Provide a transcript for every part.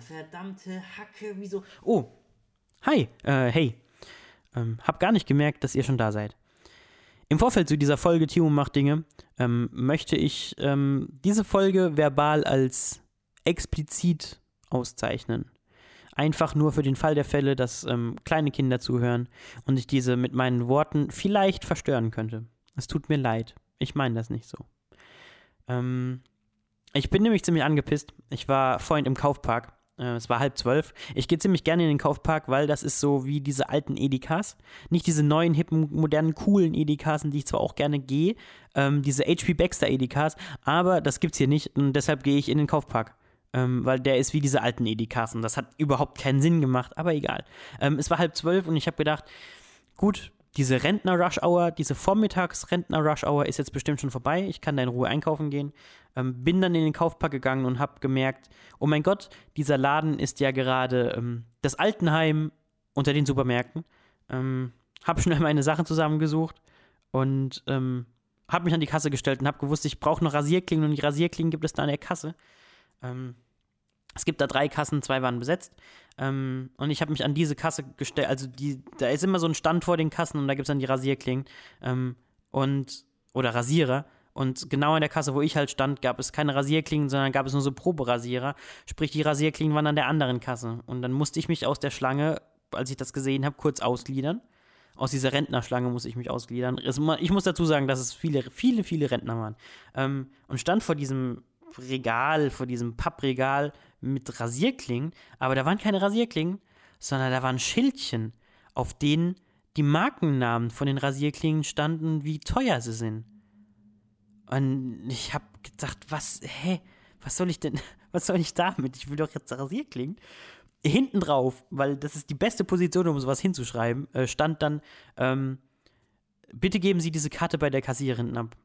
verdammte Hacke, wieso? Oh, hi, äh, hey. Ähm, hab gar nicht gemerkt, dass ihr schon da seid. Im Vorfeld zu dieser Folge Timo macht Dinge ähm, möchte ich ähm, diese Folge verbal als explizit auszeichnen. Einfach nur für den Fall der Fälle, dass ähm, kleine Kinder zuhören und ich diese mit meinen Worten vielleicht verstören könnte. Es tut mir leid. Ich meine das nicht so. Ähm, ich bin nämlich ziemlich angepisst. Ich war vorhin im Kaufpark. Äh, es war halb zwölf. Ich gehe ziemlich gerne in den Kaufpark, weil das ist so wie diese alten Edikas. Nicht diese neuen, hippen, modernen, coolen Edikas, in die ich zwar auch gerne gehe. Ähm, diese HP Baxter Edikas. Aber das gibt's hier nicht und deshalb gehe ich in den Kaufpark. Ähm, weil der ist wie diese alten Edikas und das hat überhaupt keinen Sinn gemacht, aber egal. Ähm, es war halb zwölf und ich habe gedacht, gut, diese Rentner-Rush-Hour, diese Vormittags-Rentner-Rush-Hour ist jetzt bestimmt schon vorbei. Ich kann da in Ruhe einkaufen gehen. Ähm, bin dann in den Kaufpark gegangen und habe gemerkt, oh mein Gott, dieser Laden ist ja gerade ähm, das Altenheim unter den Supermärkten. Ähm, habe schnell meine Sachen zusammengesucht und ähm, habe mich an die Kasse gestellt und habe gewusst, ich brauche noch Rasierklingen und die Rasierklingen gibt es da an der Kasse. Ähm, es gibt da drei Kassen, zwei waren besetzt. Ähm, und ich habe mich an diese Kasse gestellt. Also die, da ist immer so ein Stand vor den Kassen und da gibt es dann die Rasierklingen. Ähm, und, oder Rasierer. Und genau an der Kasse, wo ich halt stand, gab es keine Rasierklingen, sondern gab es nur so Proberasierer. Sprich, die Rasierklingen waren an der anderen Kasse. Und dann musste ich mich aus der Schlange, als ich das gesehen habe, kurz ausgliedern. Aus dieser Rentnerschlange muss ich mich ausgliedern. Ich muss dazu sagen, dass es viele, viele, viele Rentner waren. Ähm, und stand vor diesem Regal, vor diesem Pappregal mit Rasierklingen, aber da waren keine Rasierklingen, sondern da waren Schildchen, auf denen die Markennamen von den Rasierklingen standen, wie teuer sie sind. Und ich habe gedacht, was, hä, was soll ich denn, was soll ich damit? Ich will doch jetzt Rasierklingen. Hinten drauf, weil das ist die beste Position, um sowas hinzuschreiben, äh, stand dann, ähm, bitte geben Sie diese Karte bei der Kassiererin ab.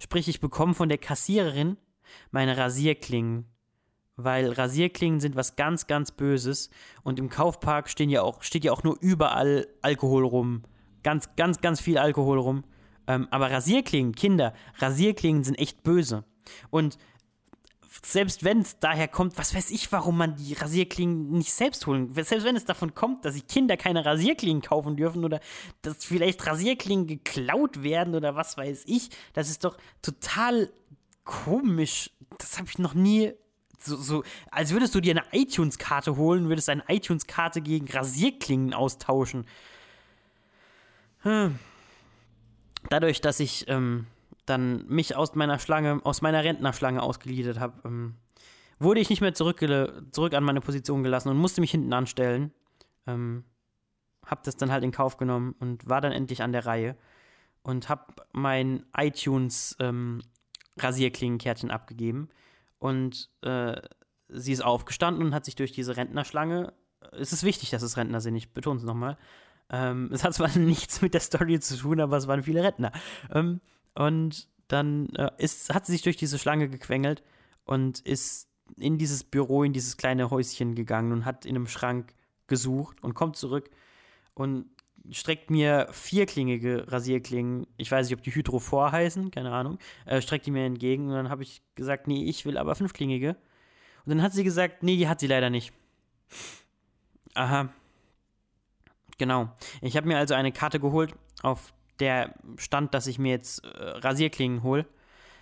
Sprich, ich bekomme von der Kassiererin meine Rasierklingen. Weil Rasierklingen sind was ganz, ganz Böses. Und im Kaufpark stehen ja auch, steht ja auch nur überall Alkohol rum. Ganz, ganz, ganz viel Alkohol rum. Ähm, aber Rasierklingen, Kinder, Rasierklingen sind echt böse. Und selbst wenn es daher kommt, was weiß ich, warum man die Rasierklingen nicht selbst holen. Selbst wenn es davon kommt, dass die Kinder keine Rasierklingen kaufen dürfen oder dass vielleicht Rasierklingen geklaut werden oder was weiß ich, das ist doch total komisch. Das habe ich noch nie so, so, als würdest du dir eine iTunes-Karte holen, würdest eine iTunes-Karte gegen Rasierklingen austauschen. Hm. Dadurch, dass ich ähm, dann mich aus meiner Schlange, aus meiner Rentnerschlange ausgeliefert habe, ähm, wurde ich nicht mehr zurück, zurück an meine Position gelassen und musste mich hinten anstellen. Ähm, hab das dann halt in Kauf genommen und war dann endlich an der Reihe und hab mein iTunes ähm, Rasierklingenkärtchen abgegeben und äh, sie ist aufgestanden und hat sich durch diese Rentnerschlange, es ist wichtig, dass es Rentner sind, ich betone es nochmal, ähm, es hat zwar nichts mit der Story zu tun, aber es waren viele Rentner. Ähm, und dann äh, ist, hat sie sich durch diese Schlange gequengelt und ist in dieses Büro, in dieses kleine Häuschen gegangen und hat in einem Schrank gesucht und kommt zurück und streckt mir vierklingige Rasierklingen, ich weiß nicht, ob die Hydrophor heißen, keine Ahnung, äh, streckt die mir entgegen und dann habe ich gesagt, nee, ich will aber fünfklingige. Und dann hat sie gesagt, nee, die hat sie leider nicht. Aha. Genau. Ich habe mir also eine Karte geholt, auf der stand, dass ich mir jetzt äh, Rasierklingen hole,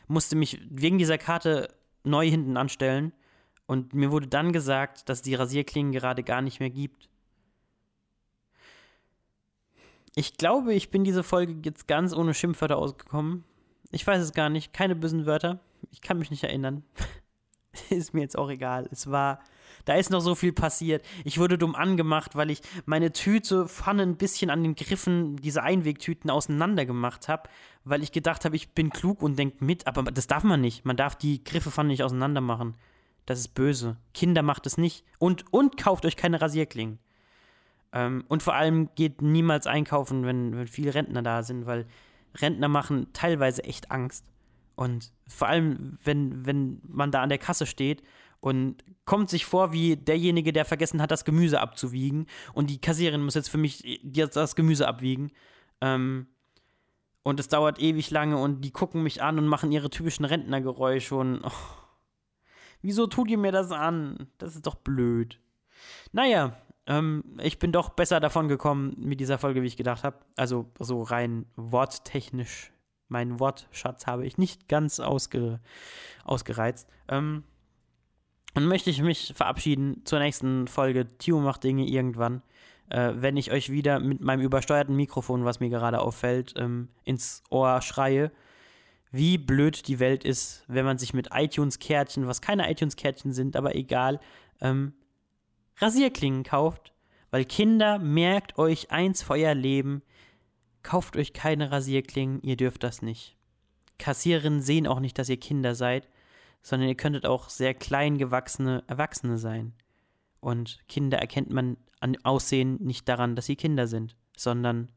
musste mich wegen dieser Karte neu hinten anstellen und mir wurde dann gesagt, dass die Rasierklingen gerade gar nicht mehr gibt. Ich glaube, ich bin diese Folge jetzt ganz ohne Schimpfwörter ausgekommen. Ich weiß es gar nicht. Keine bösen Wörter. Ich kann mich nicht erinnern. ist mir jetzt auch egal. Es war da ist noch so viel passiert. Ich wurde dumm angemacht, weil ich meine Tüte Pfanne ein bisschen an den Griffen dieser Einwegtüten auseinander gemacht habe, weil ich gedacht habe, ich bin klug und denke mit, aber das darf man nicht. Man darf die Griffe Pfanne nicht auseinander machen. Das ist böse. Kinder macht es nicht. Und, und kauft euch keine Rasierklingen. Ähm, und vor allem geht niemals einkaufen, wenn, wenn viele Rentner da sind, weil Rentner machen teilweise echt Angst. Und vor allem, wenn, wenn man da an der Kasse steht und kommt sich vor wie derjenige, der vergessen hat, das Gemüse abzuwiegen. Und die Kassiererin muss jetzt für mich das Gemüse abwiegen. Ähm, und es dauert ewig lange und die gucken mich an und machen ihre typischen Rentnergeräusche und oh, Wieso tut ihr mir das an? Das ist doch blöd. Naja, ähm, ich bin doch besser davon gekommen mit dieser Folge, wie ich gedacht habe. Also so rein worttechnisch. Meinen Wortschatz habe ich nicht ganz ausge, ausgereizt. Ähm, dann möchte ich mich verabschieden zur nächsten Folge. Tio macht Dinge irgendwann. Äh, wenn ich euch wieder mit meinem übersteuerten Mikrofon, was mir gerade auffällt, ähm, ins Ohr schreie, wie blöd die Welt ist, wenn man sich mit iTunes-Kärtchen, was keine iTunes-Kärtchen sind, aber egal, ähm, Rasierklingen kauft. Weil Kinder, merkt euch eins für euer Leben, kauft euch keine Rasierklingen, ihr dürft das nicht. Kassiererinnen sehen auch nicht, dass ihr Kinder seid, sondern ihr könntet auch sehr klein gewachsene Erwachsene sein. Und Kinder erkennt man an Aussehen nicht daran, dass sie Kinder sind, sondern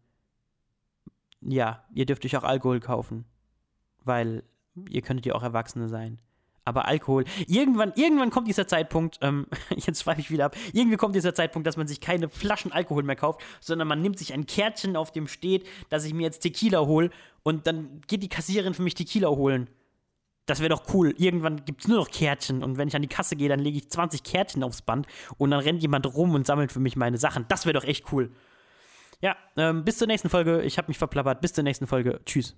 ja, ihr dürft euch auch Alkohol kaufen, weil ihr könntet ja auch Erwachsene sein. Aber Alkohol, irgendwann, irgendwann kommt dieser Zeitpunkt, ähm, jetzt schweife ich wieder ab, irgendwie kommt dieser Zeitpunkt, dass man sich keine Flaschen Alkohol mehr kauft, sondern man nimmt sich ein Kärtchen, auf dem steht, dass ich mir jetzt Tequila hole und dann geht die Kassiererin für mich Tequila holen. Das wäre doch cool. Irgendwann gibt es nur noch Kärtchen und wenn ich an die Kasse gehe, dann lege ich 20 Kärtchen aufs Band und dann rennt jemand rum und sammelt für mich meine Sachen. Das wäre doch echt cool. Ja, ähm, bis zur nächsten Folge. Ich habe mich verplappert. Bis zur nächsten Folge. Tschüss.